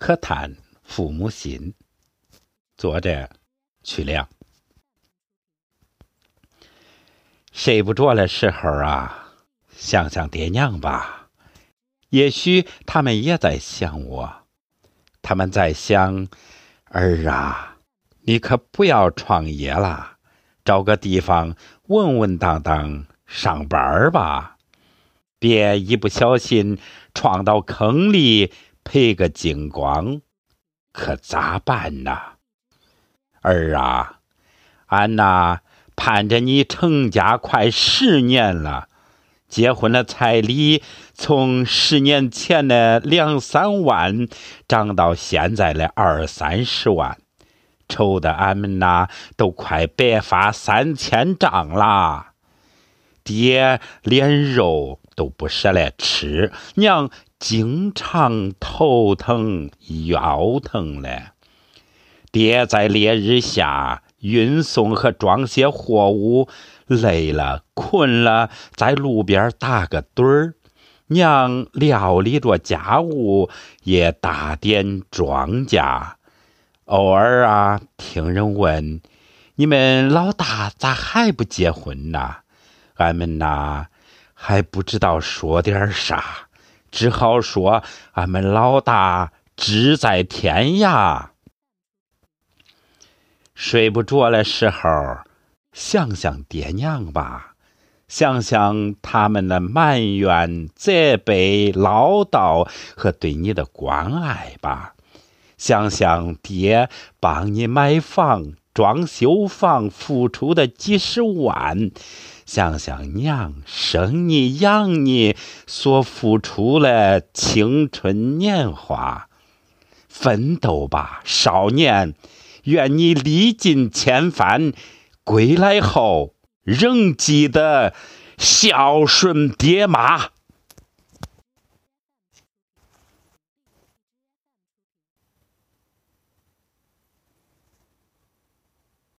可叹父母心。作者：曲亮。睡不着的时候啊，想想爹娘吧。也许他们也在想我，他们在想：儿啊，你可不要创业了，找个地方稳稳当当上班吧，别一不小心撞到坑里赔个精光，可咋办呢？儿啊，俺呐。盼着你成家快十年了，结婚的彩礼从十年前的两三万涨到现在的二三十万，愁得俺们呐都快白发三千丈啦。爹连肉都不舍得吃，娘经常头疼腰疼嘞。爹在烈日下。运送和装卸货物，累了困了，在路边打个盹儿；娘料理着家务，也打点庄稼。偶尔啊，听人问：“你们老大咋还不结婚呢？”俺们呐，还不知道说点啥，只好说：“俺们老大志在天涯。”睡不着的时候，想想爹娘吧，想想他们的埋怨、责备、唠叨和对你的关爱吧，想想爹帮你买房、装修房付出的几十万，想想娘生你养你所付出的青春年华，奋斗吧，少年！愿你历尽千帆，归来后仍记得孝顺爹妈。